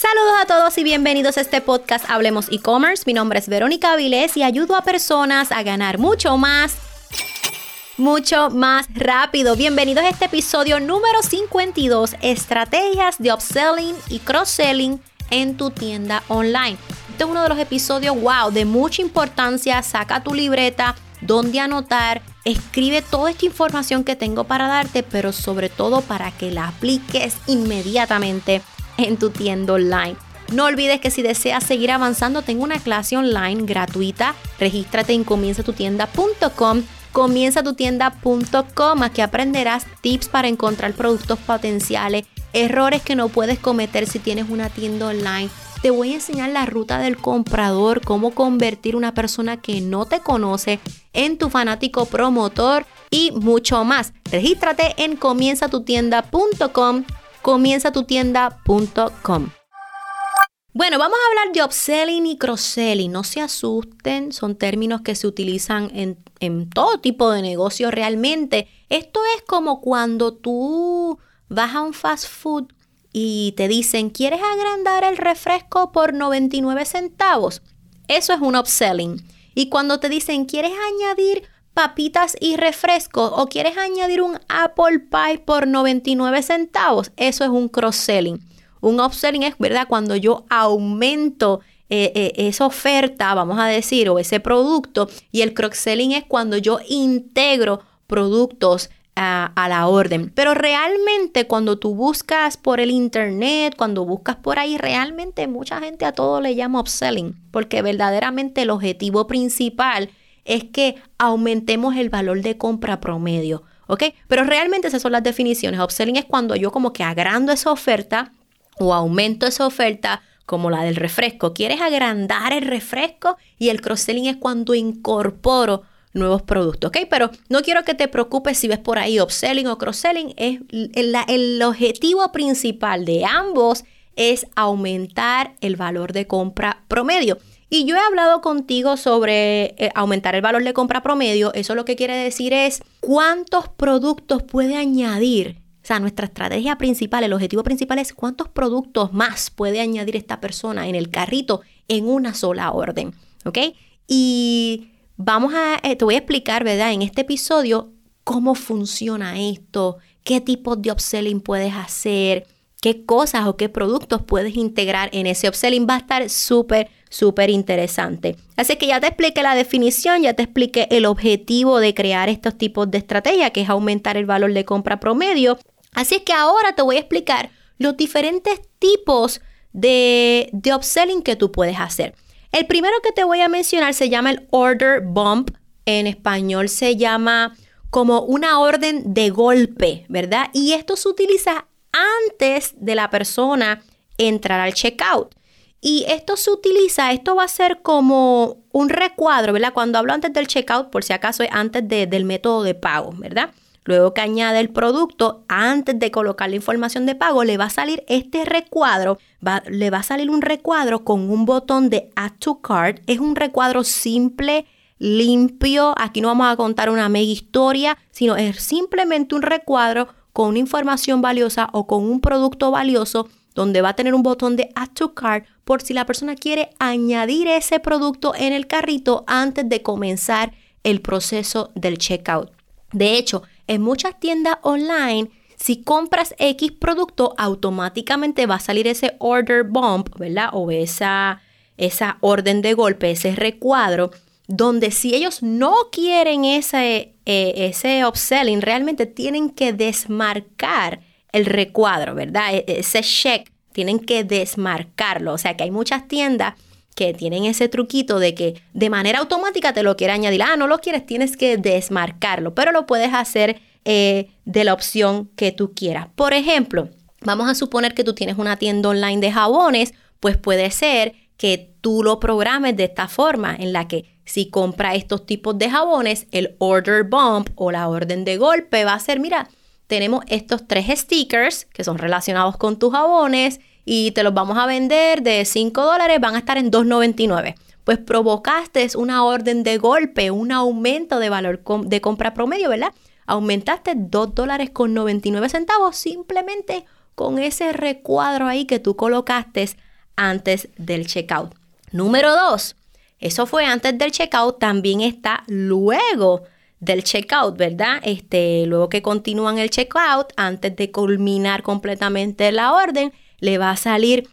Saludos a todos y bienvenidos a este podcast Hablemos e-commerce. Mi nombre es Verónica Avilés y ayudo a personas a ganar mucho más mucho más rápido. Bienvenidos a este episodio número 52, estrategias de upselling y cross-selling en tu tienda online. Este es uno de los episodios, wow, de mucha importancia. Saca tu libreta, donde anotar, escribe toda esta información que tengo para darte, pero sobre todo para que la apliques inmediatamente en tu tienda online. No olvides que si deseas seguir avanzando, tengo una clase online gratuita. Regístrate en comienzatutienda.com. Comienzatutienda.com. Aquí aprenderás tips para encontrar productos potenciales, errores que no puedes cometer si tienes una tienda online. Te voy a enseñar la ruta del comprador, cómo convertir una persona que no te conoce en tu fanático promotor y mucho más. Regístrate en comienzatutienda.com comienzatutienda.com. Bueno, vamos a hablar de upselling y cross-selling. No se asusten, son términos que se utilizan en, en todo tipo de negocio realmente. Esto es como cuando tú vas a un fast food y te dicen, ¿quieres agrandar el refresco por 99 centavos? Eso es un upselling. Y cuando te dicen, ¿quieres añadir papitas y refrescos o quieres añadir un apple pie por 99 centavos, eso es un cross-selling. Un upselling es, ¿verdad? Cuando yo aumento eh, eh, esa oferta, vamos a decir, o ese producto. Y el cross-selling es cuando yo integro productos a, a, la orden. Pero realmente cuando tú buscas por el internet, cuando buscas por ahí, realmente mucha gente a todo le llama upselling. Porque verdaderamente el objetivo principal es que aumentemos el valor de compra promedio. ¿Ok? Pero realmente esas son las definiciones. Upselling es cuando yo como que agrando esa oferta o aumento esa oferta como la del refresco. ¿Quieres agrandar el refresco? Y el cross-selling es cuando incorporo nuevos productos, ¿ok? Pero no quiero que te preocupes si ves por ahí upselling o cross-selling. El objetivo principal de ambos es aumentar el valor de compra promedio. Y yo he hablado contigo sobre eh, aumentar el valor de compra promedio. Eso lo que quiere decir es cuántos productos puede añadir. O sea, nuestra estrategia principal, el objetivo principal es cuántos productos más puede añadir esta persona en el carrito en una sola orden. ¿Ok? Y vamos a, eh, te voy a explicar, ¿verdad? En este episodio cómo funciona esto, qué tipos de upselling puedes hacer, qué cosas o qué productos puedes integrar en ese upselling. Va a estar súper, súper interesante. Así que ya te expliqué la definición, ya te expliqué el objetivo de crear estos tipos de estrategia, que es aumentar el valor de compra promedio. Así es que ahora te voy a explicar los diferentes tipos de, de upselling que tú puedes hacer. El primero que te voy a mencionar se llama el order bump. En español se llama como una orden de golpe, ¿verdad? Y esto se utiliza antes de la persona entrar al checkout. Y esto se utiliza, esto va a ser como un recuadro, ¿verdad? Cuando hablo antes del checkout, por si acaso es antes del método de pago, ¿verdad? Luego que añade el producto, antes de colocar la información de pago, le va a salir este recuadro, le va a salir un recuadro con un botón de Add to Cart. Es un recuadro simple, limpio. Aquí no vamos a contar una mega historia, sino es simplemente un recuadro con una información valiosa o con un producto valioso donde va a tener un botón de Add to Cart por si la persona quiere añadir ese producto en el carrito antes de comenzar el proceso del checkout. De hecho, en muchas tiendas online, si compras X producto, automáticamente va a salir ese order bump, ¿verdad? O esa, esa orden de golpe, ese recuadro, donde si ellos no quieren ese, eh, ese upselling, realmente tienen que desmarcar el recuadro, ¿verdad? E, ese check, tienen que desmarcarlo. O sea que hay muchas tiendas que tienen ese truquito de que de manera automática te lo quiere añadir. Ah, no lo quieres, tienes que desmarcarlo, pero lo puedes hacer eh, de la opción que tú quieras. Por ejemplo, vamos a suponer que tú tienes una tienda online de jabones, pues puede ser que tú lo programes de esta forma en la que si compra estos tipos de jabones, el order bump o la orden de golpe va a ser, mira, tenemos estos tres stickers que son relacionados con tus jabones y te los vamos a vender de 5 dólares, van a estar en 2.99. Pues provocaste una orden de golpe, un aumento de valor de compra promedio, ¿verdad? Aumentaste 2 dólares con 99 centavos simplemente con ese recuadro ahí que tú colocaste antes del checkout. Número dos, eso fue antes del checkout, también está luego del checkout, ¿verdad? Este, luego que continúan el checkout, antes de culminar completamente la orden, le va a salir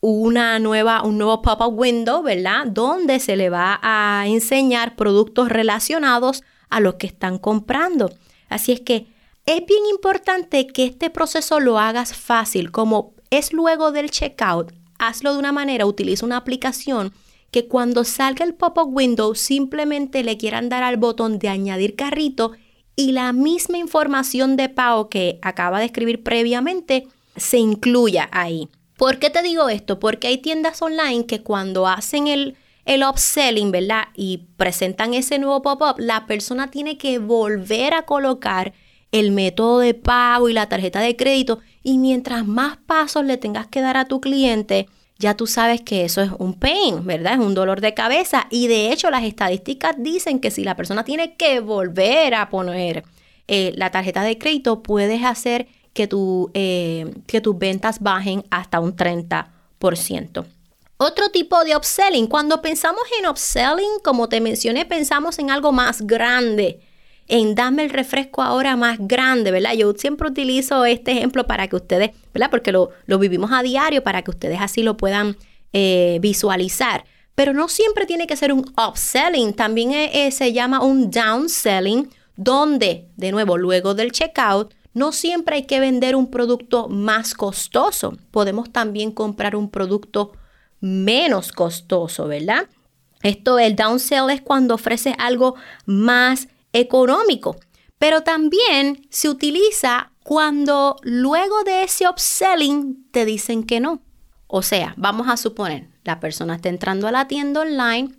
una nueva, un nuevo pop-up window, ¿verdad? Donde se le va a enseñar productos relacionados a los que están comprando. Así es que es bien importante que este proceso lo hagas fácil, como es luego del checkout, hazlo de una manera, utiliza una aplicación que cuando salga el pop-up window simplemente le quieran dar al botón de añadir carrito y la misma información de pago que acaba de escribir previamente se incluya ahí. ¿Por qué te digo esto? Porque hay tiendas online que cuando hacen el, el upselling, ¿verdad? Y presentan ese nuevo pop-up, la persona tiene que volver a colocar el método de pago y la tarjeta de crédito. Y mientras más pasos le tengas que dar a tu cliente, ya tú sabes que eso es un pain, ¿verdad? Es un dolor de cabeza. Y de hecho las estadísticas dicen que si la persona tiene que volver a poner eh, la tarjeta de crédito, puedes hacer que, tu, eh, que tus ventas bajen hasta un 30%. Otro tipo de upselling, cuando pensamos en upselling, como te mencioné, pensamos en algo más grande, en dame el refresco ahora más grande, ¿verdad? Yo siempre utilizo este ejemplo para que ustedes, ¿verdad? Porque lo, vivimos a diario, para que ustedes así lo puedan eh, visualizar. Pero no siempre tiene que ser un upselling, también eh, se llama un downselling, donde, de nuevo, luego del checkout, no siempre hay que vender un producto más costoso. Podemos también comprar un producto menos costoso, ¿verdad? Esto, el downsell es cuando ofreces algo más económico, pero también se utiliza cuando luego de ese upselling te dicen que no. O sea, vamos a suponer, la persona está entrando a la tienda online,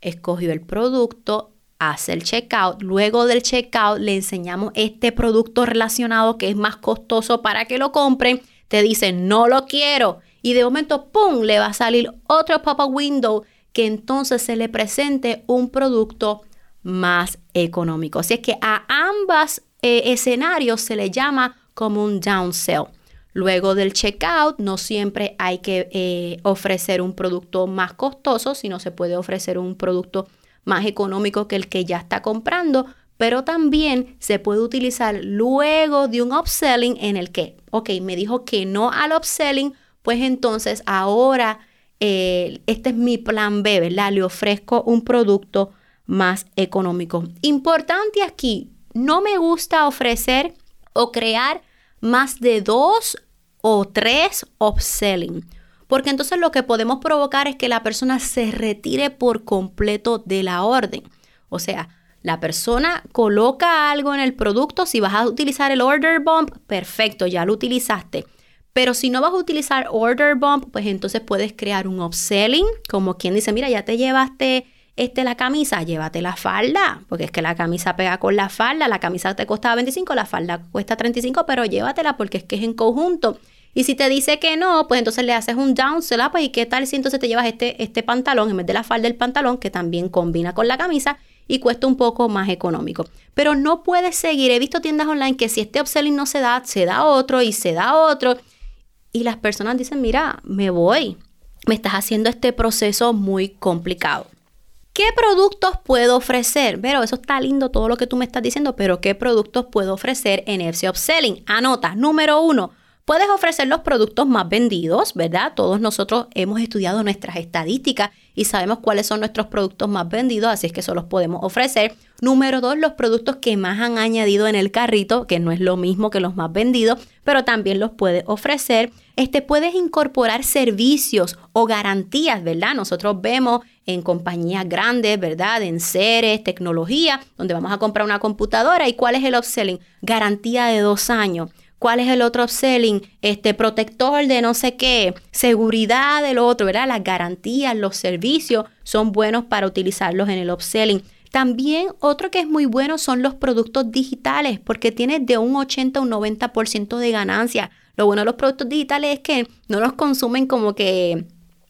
escogió el producto, hace el checkout. Luego del checkout le enseñamos este producto relacionado que es más costoso para que lo compren. Te dicen, no lo quiero. Y de momento, ¡pum!, le va a salir otro pop-up window que entonces se le presente un producto más económico. Así es que a ambas eh, escenarios se le llama como un downsell. Luego del checkout, no siempre hay que eh, ofrecer un producto más costoso, sino se puede ofrecer un producto más económico que el que ya está comprando, pero también se puede utilizar luego de un upselling en el que, ok, me dijo que no al upselling, pues entonces ahora eh, este es mi plan B, ¿verdad? Le ofrezco un producto más económico. Importante aquí, no me gusta ofrecer o crear más de dos o tres upselling. Porque entonces lo que podemos provocar es que la persona se retire por completo de la orden. O sea, la persona coloca algo en el producto, si vas a utilizar el order bump, perfecto, ya lo utilizaste. Pero si no vas a utilizar order bump, pues entonces puedes crear un upselling, como quien dice, mira, ya te llevaste este, la camisa, llévate la falda, porque es que la camisa pega con la falda, la camisa te costaba 25, la falda cuesta 35, pero llévatela porque es que es en conjunto. Y si te dice que no, pues entonces le haces un downsell, pues ¿y qué tal si entonces te llevas este, este pantalón en vez de la falda del pantalón, que también combina con la camisa y cuesta un poco más económico? Pero no puedes seguir, he visto tiendas online que si este upselling no se da, se da otro y se da otro. Y las personas dicen, mira, me voy, me estás haciendo este proceso muy complicado. ¿Qué productos puedo ofrecer? Pero eso está lindo todo lo que tú me estás diciendo, pero ¿qué productos puedo ofrecer en ese upselling? Anota, número uno, Puedes ofrecer los productos más vendidos, ¿verdad? Todos nosotros hemos estudiado nuestras estadísticas y sabemos cuáles son nuestros productos más vendidos, así es que eso los podemos ofrecer. Número dos, los productos que más han añadido en el carrito, que no es lo mismo que los más vendidos, pero también los puedes ofrecer. Este puedes incorporar servicios o garantías, ¿verdad? Nosotros vemos en compañías grandes, ¿verdad? En seres, tecnología, donde vamos a comprar una computadora y cuál es el upselling? Garantía de dos años ¿Cuál es el otro upselling? Este protector de no sé qué, seguridad del otro, ¿verdad? Las garantías, los servicios son buenos para utilizarlos en el upselling. También otro que es muy bueno son los productos digitales, porque tiene de un 80 a un 90% de ganancia. Lo bueno de los productos digitales es que no los consumen como que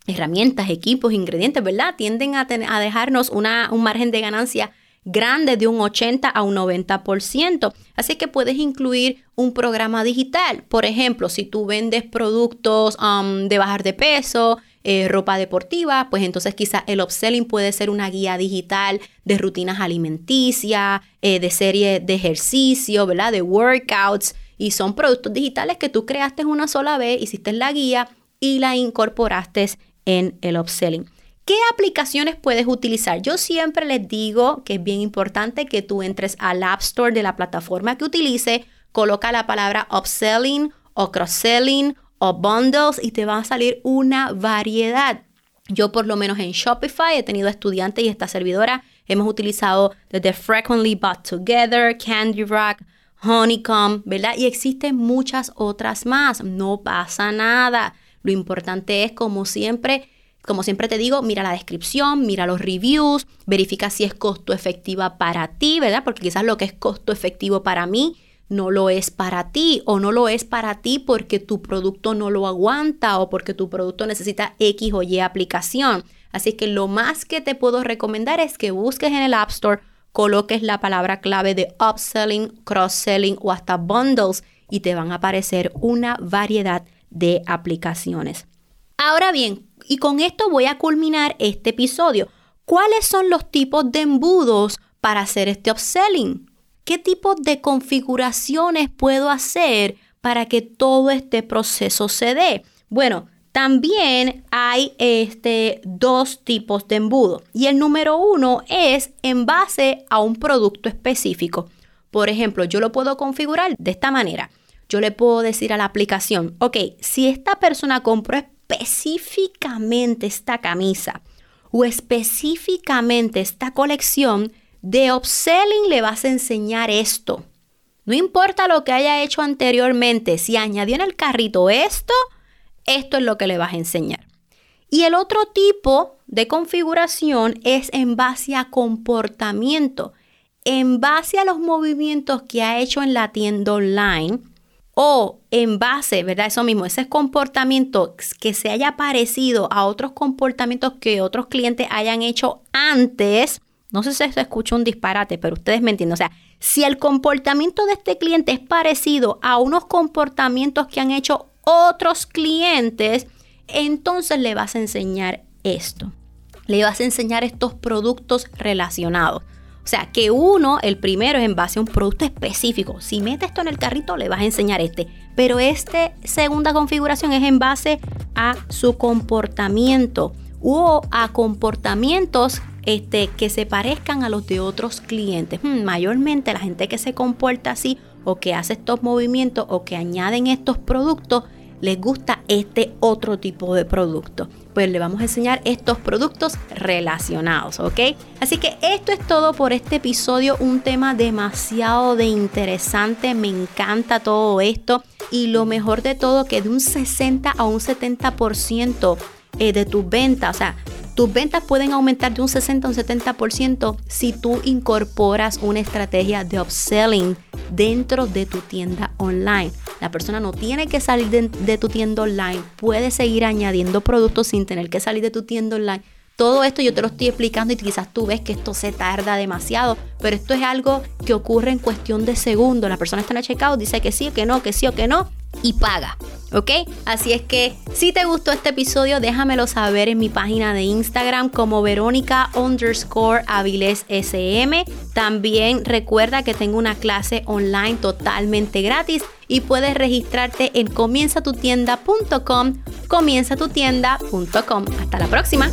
herramientas, equipos, ingredientes, ¿verdad? Tienden a, dejarnos un margen de ganancia grande de un 80 a un 90%. Así que puedes incluir un programa digital. Por ejemplo, si tú vendes productos um, de bajar de peso, eh, ropa deportiva, pues entonces quizás el upselling puede ser una guía digital de rutinas alimenticias, eh, de serie de ejercicio, ¿verdad? De workouts. Y son productos digitales que tú creaste una sola vez, hiciste la guía y la incorporaste en el upselling. ¿Qué aplicaciones puedes utilizar? Yo siempre les digo que es bien importante que tú entres al App Store de la plataforma que utilice, coloca la palabra upselling o cross-selling o bundles y te va a salir una variedad. Yo por lo menos en Shopify he tenido estudiantes y esta servidora hemos utilizado desde Frequently Bought Together, Candy Rock, Honeycomb, ¿verdad? Y existen muchas otras más. No pasa nada. Lo importante es, como siempre, como siempre te digo, mira la descripción, mira los reviews, verifica si es costo efectiva para ti, ¿verdad? Porque quizás lo que es costo efectivo para mí no lo es para ti o no lo es para ti porque tu producto no lo aguanta o porque tu producto necesita X o Y aplicación. Así que lo más que te puedo recomendar es que busques en el App Store, coloques la palabra clave de upselling, cross-selling o hasta bundles y te van a aparecer una variedad de aplicaciones. Ahora bien, y con esto voy a culminar este episodio. ¿Cuáles son los tipos de embudos para hacer este upselling? ¿Qué tipo de configuraciones puedo hacer para que todo este proceso se dé? Bueno, también hay este, dos tipos de embudo y el número uno es en base a un producto específico. Por ejemplo, yo lo puedo configurar de esta manera. Yo le puedo decir a la aplicación, ok, si esta persona compró específicamente esta camisa o específicamente esta colección, de upselling le vas a enseñar esto. No importa lo que haya hecho anteriormente, si añadió en el carrito esto, esto es lo que le vas a enseñar. Y el otro tipo de configuración es en base a comportamiento, en base a los movimientos que ha hecho en la tienda online o en base, ¿verdad? Eso mismo, ese comportamiento que se haya parecido a otros comportamientos que otros clientes hayan hecho antes. No sé si se escucha un disparate, pero ustedes me entienden. O sea, si el comportamiento de este cliente es parecido a unos comportamientos que han hecho otros clientes, entonces le vas a enseñar esto. Le vas a enseñar estos productos relacionados. O sea, que uno, el primero es en base a un producto específico. Si metes esto en el carrito, le vas a enseñar este. Pero esta segunda configuración es en base a su comportamiento o a comportamientos este, que se parezcan a los de otros clientes. Hmm, mayormente la gente que se comporta así o que hace estos movimientos o que añaden estos productos les gusta este otro tipo de producto. Pues le vamos a enseñar estos productos relacionados, ¿ok? Así que esto es todo por este episodio, un tema demasiado de interesante, me encanta todo esto y lo mejor de todo que de un 60 a un 70% eh, de tus ventas, o sea, tus ventas pueden aumentar de un 60 a un 70% si tú incorporas una estrategia de upselling dentro de tu tienda online. La persona no tiene que salir de, tu tienda online, puede seguir añadiendo productos sin tener que salir de tu tienda online. Todo esto yo te lo estoy explicando y quizás tú ves que esto se tarda demasiado, pero esto es algo que ocurre en cuestión de segundos. La persona está en el dice que sí o que no, que sí o que no y paga. ¿Ok? Así es que si te gustó este episodio, déjamelo saber en mi página de Instagram como Verónica underscore Avilés SM. También recuerda que tengo una clase online totalmente gratis y puedes registrarte en comienzatutienda.com, comienzatutienda.com. Hasta la próxima.